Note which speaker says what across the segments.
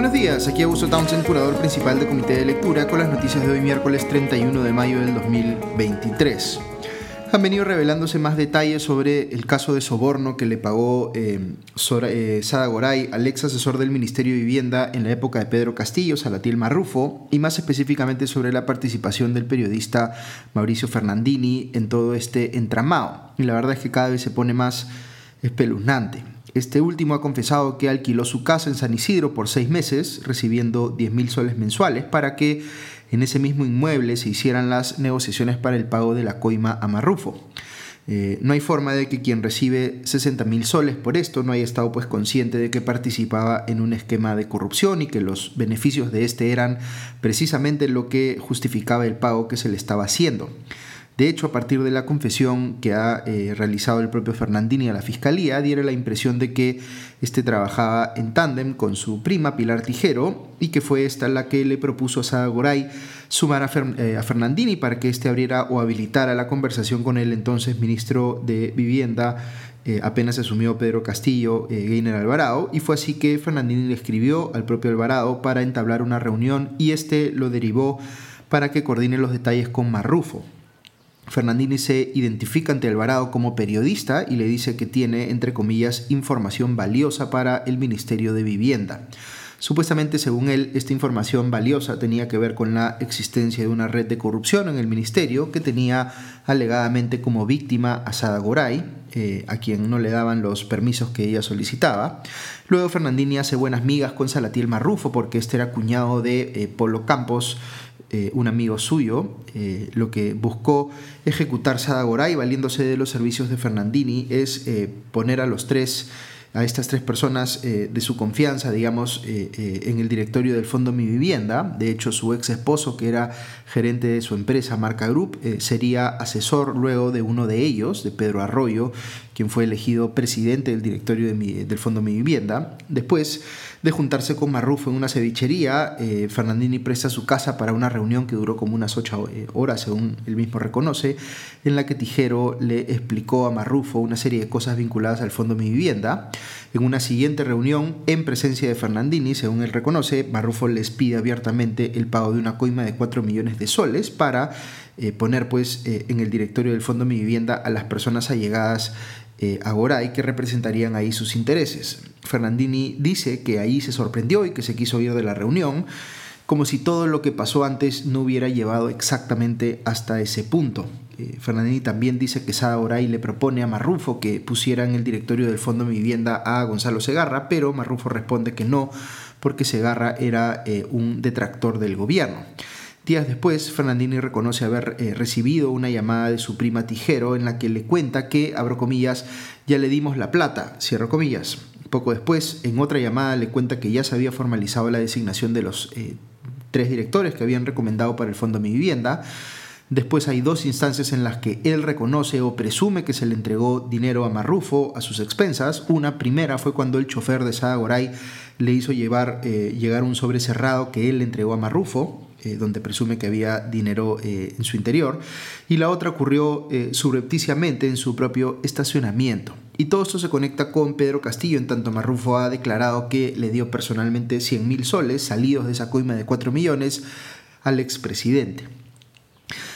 Speaker 1: Buenos días, aquí Augusto Townsend, curador principal del Comité de Lectura, con las noticias de hoy miércoles 31 de mayo del 2023. Han venido revelándose más detalles sobre el caso de soborno que le pagó eh, eh, Sada Goray al ex asesor del Ministerio de Vivienda en la época de Pedro Castillo, Salatiel Marrufo, y más específicamente sobre la participación del periodista Mauricio Fernandini en todo este entramado. Y la verdad es que cada vez se pone más espeluznante. Este último ha confesado que alquiló su casa en San Isidro por seis meses, recibiendo 10 mil soles mensuales, para que en ese mismo inmueble se hicieran las negociaciones para el pago de la coima a Marrufo. Eh, no hay forma de que quien recibe 60 mil soles por esto no haya estado pues consciente de que participaba en un esquema de corrupción y que los beneficios de este eran precisamente lo que justificaba el pago que se le estaba haciendo. De hecho, a partir de la confesión que ha eh, realizado el propio Fernandini a la fiscalía, diera la impresión de que este trabajaba en tándem con su prima Pilar Tijero y que fue esta la que le propuso a Sada Goray sumar a, eh, Fernandini para que éste abriera o habilitara la conversación con el entonces ministro de Vivienda eh, apenas asumió Pedro Castillo, eh, Gainer Alvarado, y fue así que Fernandini le escribió al propio Alvarado para entablar una reunión y este lo derivó para que coordine los detalles con Marrufo. Fernandini se identifica ante Alvarado como periodista y le dice que tiene, entre comillas, información valiosa para el Ministerio de Vivienda. Supuestamente, según él, esta información valiosa tenía que ver con la existencia de una red de corrupción en el ministerio que tenía alegadamente como víctima a Sada Goray, eh, a quien no le daban los permisos que ella solicitaba. Luego Fernandini hace buenas migas con Salatiel Marrufo porque este era cuñado de eh, Polo Campos, eh, un amigo suyo, eh, lo que buscó ejecutar Sadagoray valiéndose de los servicios de Fernandini es eh, poner a los tres a estas tres personas de su confianza, digamos, en el directorio del Fondo Mi Vivienda. De hecho, su ex esposo, que era gerente de su empresa Marca Group, sería asesor luego de uno de ellos, de Pedro Arroyo, quien fue elegido presidente del directorio del Fondo Mi Vivienda. Después de juntarse con Marrufo en una cevichería, eh, Fernandini presta su casa para una reunión que duró como unas ocho eh, horas, según él mismo reconoce, en la que Tijero le explicó a Marrufo una serie de cosas vinculadas al Fondo Mi Vivienda. En una siguiente reunión, en presencia de Fernandini, según él reconoce, Marrufo les pide abiertamente el pago de una coima de 4 millones de soles para eh, poner pues, en el directorio del Fondo Mi Vivienda a las personas allegadas eh, Agoray que representarían ahí sus intereses. Fernandini dice que ahí se sorprendió y que se quiso ir de la reunión, como si todo lo que pasó antes no hubiera llevado exactamente hasta ese punto. Eh, Fernandini también dice que Sada le propone a Marrufo que pusiera en el directorio del Fondo de Vivienda a Gonzalo Segarra, pero Marrufo responde que no, porque Segarra era eh, un detractor del gobierno. Días después, Fernandini reconoce haber eh, recibido una llamada de su prima Tijero en la que le cuenta que, abro comillas, ya le dimos la plata, cierro comillas. Poco después, en otra llamada, le cuenta que ya se había formalizado la designación de los eh, tres directores que habían recomendado para el Fondo Mi Vivienda. Después hay dos instancias en las que él reconoce o presume que se le entregó dinero a Marrufo a sus expensas. Una primera fue cuando el chofer de Sada Goray le hizo llevar, eh, llegar un sobre cerrado que él le entregó a Marrufo. Eh, donde presume que había dinero eh, en su interior, y la otra ocurrió eh, subrepticiamente en su propio estacionamiento. Y todo esto se conecta con Pedro Castillo, en tanto Marrufo ha declarado que le dio personalmente 100 mil soles, salidos de esa coima de 4 millones, al expresidente.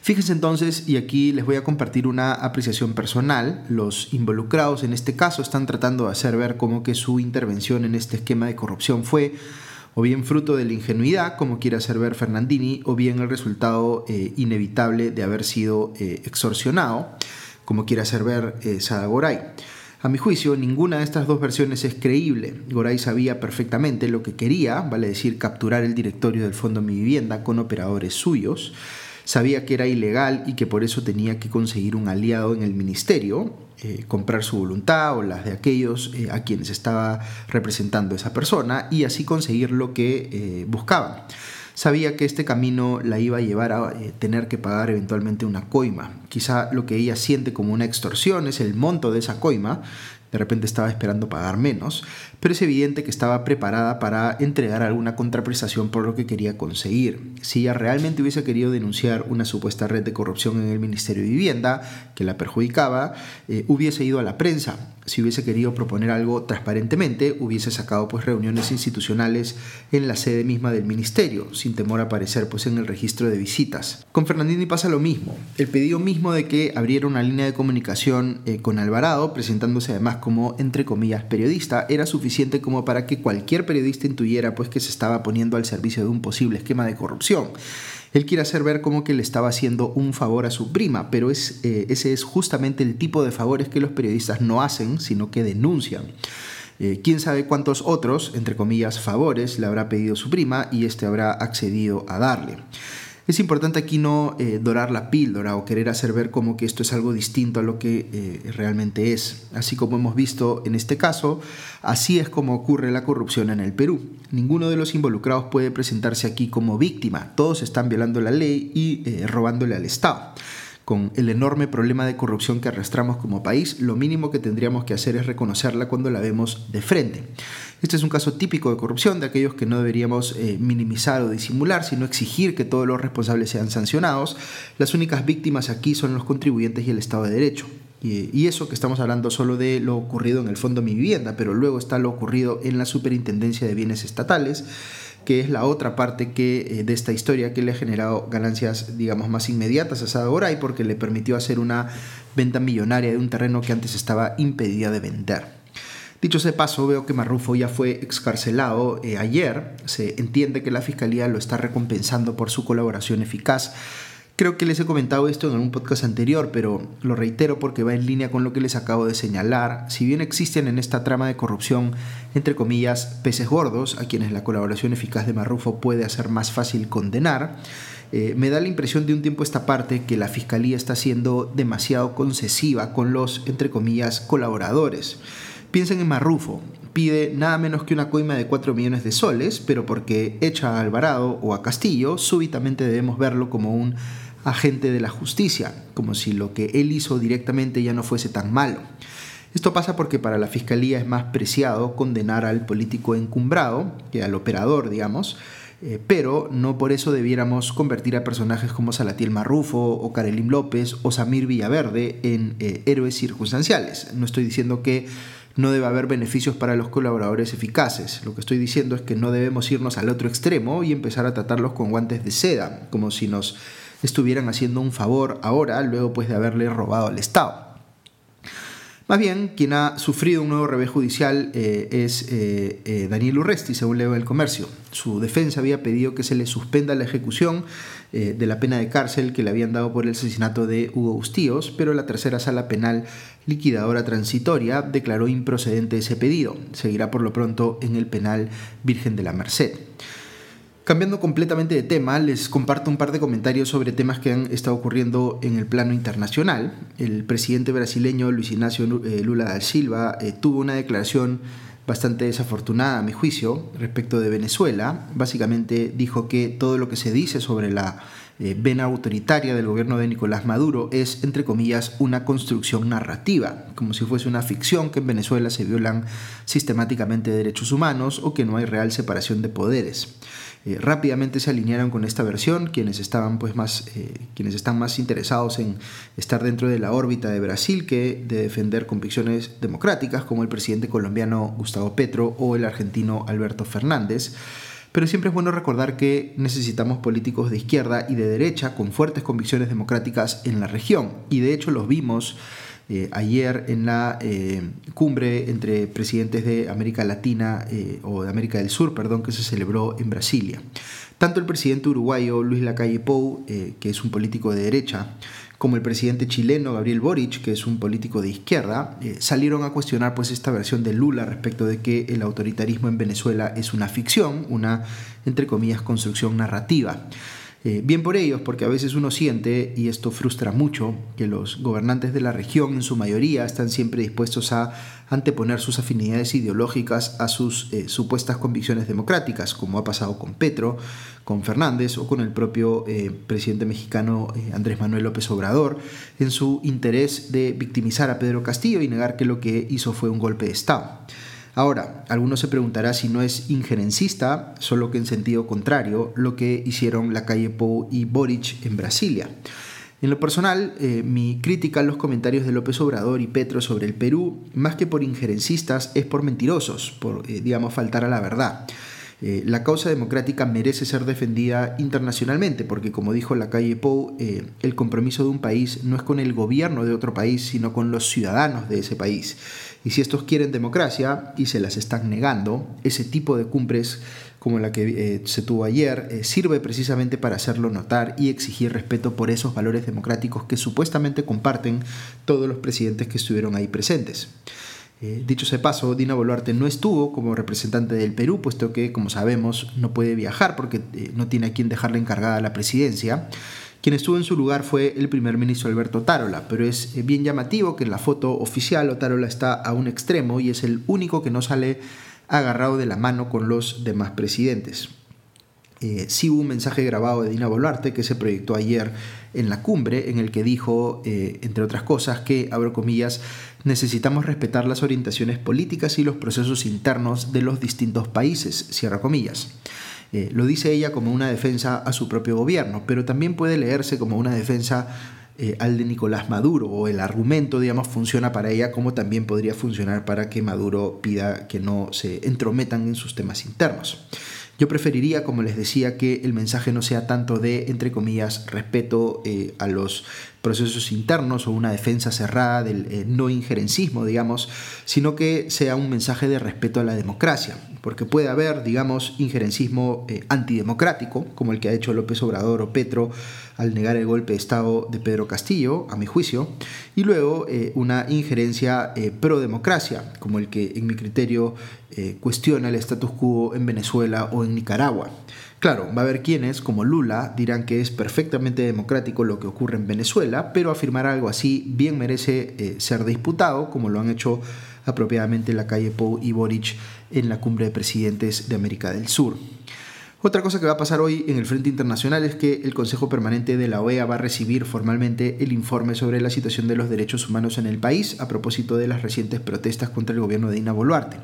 Speaker 1: Fíjense entonces, y aquí les voy a compartir una apreciación personal, los involucrados en este caso están tratando de hacer ver cómo que su intervención en este esquema de corrupción fue o bien fruto de la ingenuidad, como quiere hacer ver Fernandini, o bien el resultado eh, inevitable de haber sido eh, extorsionado, como quiere hacer ver eh, Sada Goray. A mi juicio, ninguna de estas dos versiones es creíble. Goray sabía perfectamente lo que quería, vale decir, capturar el directorio del Fondo Mi Vivienda con operadores suyos. Sabía que era ilegal y que por eso tenía que conseguir un aliado en el ministerio, eh, comprar su voluntad o las de aquellos eh, a quienes estaba representando esa persona y así conseguir lo que eh, buscaban. Sabía que este camino la iba a llevar a tener que pagar eventualmente una coima. Quizá lo que ella siente como una extorsión es el monto de esa coima, de repente estaba esperando pagar menos, pero es evidente que estaba preparada para entregar alguna contraprestación por lo que quería conseguir. Si ella realmente hubiese querido denunciar una supuesta red de corrupción en el Ministerio de Vivienda que la perjudicaba, eh, hubiese ido a la prensa. Si hubiese querido proponer algo transparentemente, hubiese sacado pues reuniones institucionales en la sede misma del ministerio, sin temor a aparecer pues en el registro de visitas. Con Fernandini pasa lo mismo. El pedido mismo de que abriera una línea de comunicación eh, con Alvarado, presentándose además como entre comillas periodista, era suficiente como para que cualquier periodista intuyera pues que se estaba poniendo al servicio de un posible esquema de corrupción. Él quiere hacer ver como que le estaba haciendo un favor a su prima, pero es, eh, ese es justamente el tipo de favores que los periodistas no hacen, sino que denuncian. Eh, quién sabe cuántos otros, entre comillas, favores le habrá pedido su prima y éste habrá accedido a darle. Es importante aquí no eh, dorar la píldora o querer hacer ver como que esto es algo distinto a lo que eh, realmente es. Así como hemos visto en este caso, así es como ocurre la corrupción en el Perú. Ninguno de los involucrados puede presentarse aquí como víctima. Todos están violando la ley y eh, robándole al Estado con el enorme problema de corrupción que arrastramos como país, lo mínimo que tendríamos que hacer es reconocerla cuando la vemos de frente. Este es un caso típico de corrupción, de aquellos que no deberíamos eh, minimizar o disimular, sino exigir que todos los responsables sean sancionados. Las únicas víctimas aquí son los contribuyentes y el Estado de Derecho. Y eso que estamos hablando solo de lo ocurrido en el Fondo Mi Vivienda, pero luego está lo ocurrido en la Superintendencia de Bienes Estatales, que es la otra parte que, eh, de esta historia que le ha generado ganancias, digamos, más inmediatas a Sada y porque le permitió hacer una venta millonaria de un terreno que antes estaba impedida de vender. Dicho ese paso, veo que Marrufo ya fue excarcelado eh, ayer. Se entiende que la fiscalía lo está recompensando por su colaboración eficaz Creo que les he comentado esto en algún podcast anterior, pero lo reitero porque va en línea con lo que les acabo de señalar. Si bien existen en esta trama de corrupción, entre comillas, peces gordos, a quienes la colaboración eficaz de Marrufo puede hacer más fácil condenar, eh, me da la impresión de un tiempo esta parte que la fiscalía está siendo demasiado concesiva con los, entre comillas, colaboradores. Piensen en Marrufo, pide nada menos que una coima de 4 millones de soles, pero porque echa a Alvarado o a Castillo, súbitamente debemos verlo como un agente de la justicia, como si lo que él hizo directamente ya no fuese tan malo. Esto pasa porque para la fiscalía es más preciado condenar al político encumbrado que al operador, digamos, eh, pero no por eso debiéramos convertir a personajes como Salatiel Marrufo o Karelim López o Samir Villaverde en eh, héroes circunstanciales. No estoy diciendo que no debe haber beneficios para los colaboradores eficaces. Lo que estoy diciendo es que no debemos irnos al otro extremo y empezar a tratarlos con guantes de seda, como si nos estuvieran haciendo un favor ahora, luego pues de haberle robado al Estado. Más bien, quien ha sufrido un nuevo revés judicial eh, es eh, eh, Daniel Urresti, según leo del comercio. Su defensa había pedido que se le suspenda la ejecución de la pena de cárcel que le habían dado por el asesinato de Hugo Bustíos, pero la tercera sala penal liquidadora transitoria declaró improcedente ese pedido. Seguirá por lo pronto en el penal Virgen de la Merced. Cambiando completamente de tema, les comparto un par de comentarios sobre temas que han estado ocurriendo en el plano internacional. El presidente brasileño Luis Ignacio eh, Lula da Silva eh, tuvo una declaración bastante desafortunada a mi juicio respecto de Venezuela. Básicamente dijo que todo lo que se dice sobre la eh, vena autoritaria del gobierno de Nicolás Maduro es, entre comillas, una construcción narrativa, como si fuese una ficción que en Venezuela se violan sistemáticamente derechos humanos o que no hay real separación de poderes. Eh, rápidamente se alinearon con esta versión quienes estaban pues más eh, quienes están más interesados en estar dentro de la órbita de Brasil que de defender convicciones democráticas como el presidente colombiano Gustavo Petro o el argentino Alberto Fernández pero siempre es bueno recordar que necesitamos políticos de izquierda y de derecha con fuertes convicciones democráticas en la región y de hecho los vimos eh, ayer en la eh, cumbre entre presidentes de América Latina eh, o de América del Sur, perdón, que se celebró en Brasilia. Tanto el presidente uruguayo Luis Lacalle Pou, que es un político de derecha, como el presidente chileno Gabriel Boric, que es un político de izquierda, salieron a cuestionar pues esta versión de Lula respecto de que el autoritarismo en Venezuela es una ficción, una entre comillas construcción narrativa. Eh, bien por ellos, porque a veces uno siente, y esto frustra mucho, que los gobernantes de la región en su mayoría están siempre dispuestos a anteponer sus afinidades ideológicas a sus eh, supuestas convicciones democráticas, como ha pasado con Petro, con Fernández o con el propio eh, presidente mexicano Andrés Manuel López Obrador, en su interés de victimizar a Pedro Castillo y negar que lo que hizo fue un golpe de Estado. Ahora, algunos se preguntará si no es injerencista, solo que en sentido contrario, lo que hicieron la calle Pou y Boric en Brasilia. En lo personal, eh, mi crítica a los comentarios de López Obrador y Petro sobre el Perú, más que por injerencistas, es por mentirosos, por, eh, digamos, faltar a la verdad. Eh, la causa democrática merece ser defendida internacionalmente, porque como dijo la calle Pou, el compromiso de un país no es con el gobierno de otro país, sino con los ciudadanos de ese país. Y si estos quieren democracia y se las están negando, ese tipo de cumbres como la que eh, se tuvo ayer eh, sirve precisamente para hacerlo notar y exigir respeto por esos valores democráticos que supuestamente comparten todos los presidentes que estuvieron ahí presentes. Eh, dicho ese paso, Dina Boluarte no estuvo como representante del Perú, puesto que, como sabemos, no puede viajar porque no tiene a quien dejarle encargada la presidencia. Quien estuvo en su lugar fue el primer ministro Alberto Tarola, pero es eh, bien llamativo que en la foto oficial Otárola está a un extremo y es el único que no sale agarrado de la mano con los demás presidentes. Eh, sí hubo un mensaje grabado de Dina Boluarte que se proyectó ayer en la cumbre en el que dijo, eh, entre otras cosas, que, abro comillas, necesitamos respetar las orientaciones políticas y los procesos internos de los distintos países, comillas. Eh, lo dice ella como una defensa a su propio gobierno, pero también puede leerse como una defensa eh, al de Nicolás Maduro, o el argumento, digamos, funciona para ella como también podría funcionar para que Maduro pida que no se entrometan en sus temas internos. Yo preferiría, como les decía, que el mensaje no sea tanto de, entre comillas, respeto eh, a los procesos internos o una defensa cerrada del no injerencismo, digamos, sino que sea un mensaje de respeto a la democracia, porque puede haber, digamos, injerencismo eh, antidemocrático, como el que ha hecho López Obrador o Petro al negar el golpe de Estado de Pedro Castillo, a mi juicio, y luego eh, una injerencia pro democracia, como el que en mi criterio cuestiona el status quo en Venezuela o en Nicaragua. Claro, va a haber quienes, como Lula, dirán que es perfectamente democrático lo que ocurre en Venezuela, pero afirmar algo así bien merece eh, ser disputado, como lo han hecho apropiadamente la calle Pou y Boric en la cumbre de presidentes de América del Sur. Otra cosa que va a pasar hoy en el Frente Internacional es que el Consejo Permanente de la OEA va a recibir formalmente el informe sobre la situación de los derechos humanos en el país a propósito de las recientes protestas contra el gobierno de Dina Boluarte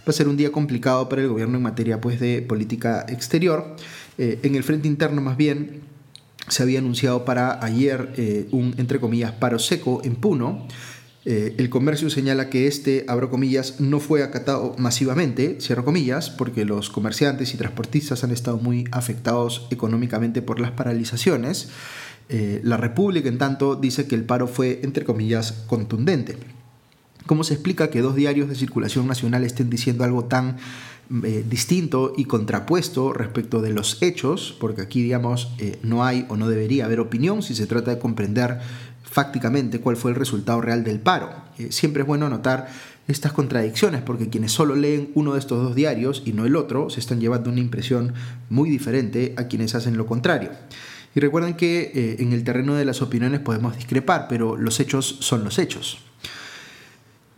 Speaker 1: va a ser un día complicado para el gobierno en materia pues, de política exterior. Eh, en el frente interno más bien se había anunciado para ayer eh, un, entre comillas, paro seco en Puno. Eh, el comercio señala que este, abro comillas, no fue acatado masivamente, cierro comillas, porque los comerciantes y transportistas han estado muy afectados económicamente por las paralizaciones. la República, en tanto, dice que el paro fue, entre comillas, contundente. ¿Cómo se explica que dos diarios de circulación nacional estén diciendo algo tan eh, distinto y contrapuesto respecto de los hechos? Porque aquí, digamos, eh, no hay o no debería haber opinión si se trata de comprender fácticamente cuál fue el resultado real del paro. Eh, siempre es bueno notar estas contradicciones porque quienes solo leen uno de estos dos diarios y no el otro se están llevando una impresión muy diferente a quienes hacen lo contrario. Y recuerden que en el terreno de las opiniones podemos discrepar, pero los hechos son los hechos.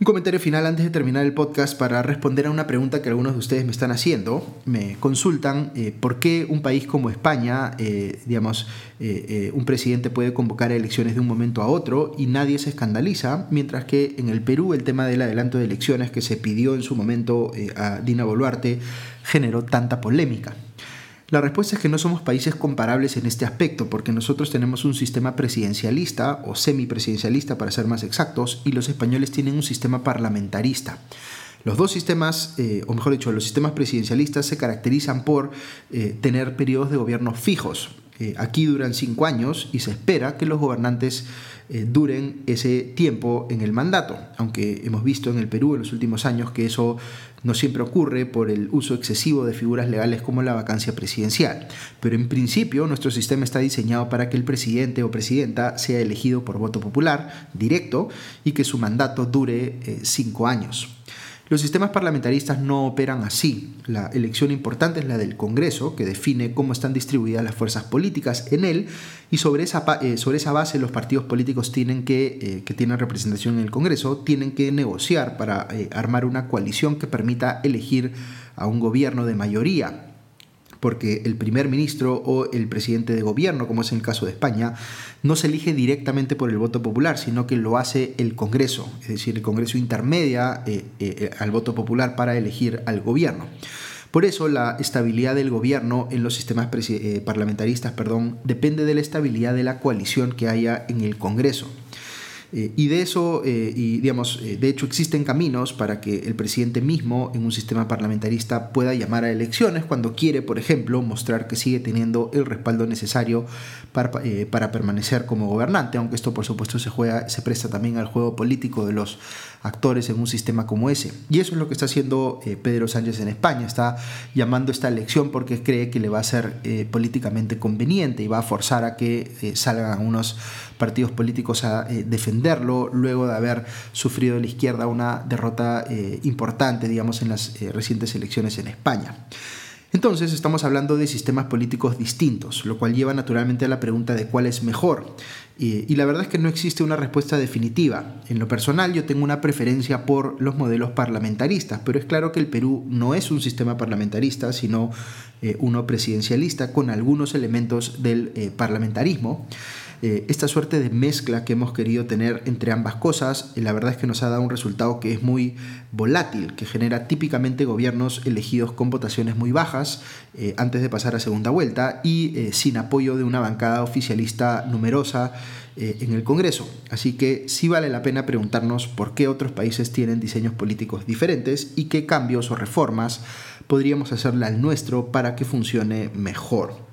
Speaker 1: Un comentario final antes de terminar el podcast para responder a una pregunta que algunos de ustedes me están haciendo. Me consultan eh, por qué un país como España, eh, digamos, eh, un presidente puede convocar elecciones de un momento a otro y nadie se escandaliza, mientras que en el Perú el tema del adelanto de elecciones que se pidió en su momento a Dina Boluarte generó tanta polémica. La respuesta es que no somos países comparables en este aspecto, porque nosotros tenemos un sistema presidencialista o semipresidencialista para ser más exactos, y los españoles tienen un sistema parlamentarista. Los dos sistemas, eh, o mejor dicho, los sistemas presidencialistas se caracterizan por eh, tener periodos de gobierno fijos. Eh, aquí duran cinco años y se espera que los gobernantes duren ese tiempo en el mandato, aunque hemos visto en el Perú en los últimos años que eso no siempre ocurre por el uso excesivo de figuras legales como la vacancia presidencial, pero en principio nuestro sistema está diseñado para que el presidente o presidenta sea elegido por voto popular directo y que su mandato dure eh, cinco años. Los sistemas parlamentaristas no operan así. La elección importante es la del Congreso, que define cómo están distribuidas las fuerzas políticas en él, y sobre esa, eh, sobre esa base los partidos políticos tienen que, eh, que tienen representación en el Congreso tienen que negociar para eh, armar una coalición que permita elegir a un gobierno de mayoría porque el primer ministro o el presidente de gobierno, como es el caso de España, no se elige directamente por el voto popular, sino que lo hace el Congreso, es decir, el Congreso intermedia eh, eh, al voto popular para elegir al gobierno. Por eso la estabilidad del gobierno en los sistemas eh, parlamentaristas perdón, depende de la estabilidad de la coalición que haya en el Congreso. Eh, y de eso, eh, y digamos, eh, de hecho existen caminos para que el presidente mismo en un sistema parlamentarista pueda llamar a elecciones cuando quiere, por ejemplo, mostrar que sigue teniendo el respaldo necesario para, para permanecer como gobernante, aunque esto por supuesto se, juega, se presta también al juego político de los actores en un sistema como ese. Y eso es lo que está haciendo Pedro Sánchez en España, está llamando esta elección porque cree que le va a ser políticamente conveniente y va a forzar a que salgan unos partidos políticos a defender luego de haber sufrido la izquierda una derrota eh, importante, digamos, en las eh, recientes elecciones en España. Entonces estamos hablando de sistemas políticos distintos, lo cual lleva naturalmente a la pregunta de cuál es mejor. y la verdad es que no existe una respuesta definitiva. En lo personal yo tengo una preferencia por los modelos parlamentaristas, pero es claro que el Perú no es un sistema parlamentarista, sino eh, uno presidencialista con algunos elementos del parlamentarismo. Eh, esta suerte de mezcla que hemos querido tener entre ambas cosas, la verdad es que nos ha dado un resultado que es muy volátil, que genera típicamente gobiernos elegidos con votaciones muy bajas eh, antes de pasar a segunda vuelta y eh, sin apoyo de una bancada oficialista numerosa en el Congreso. Así que sí vale la pena preguntarnos por qué otros países tienen diseños políticos diferentes y qué cambios o reformas podríamos hacerle al nuestro para que funcione mejor.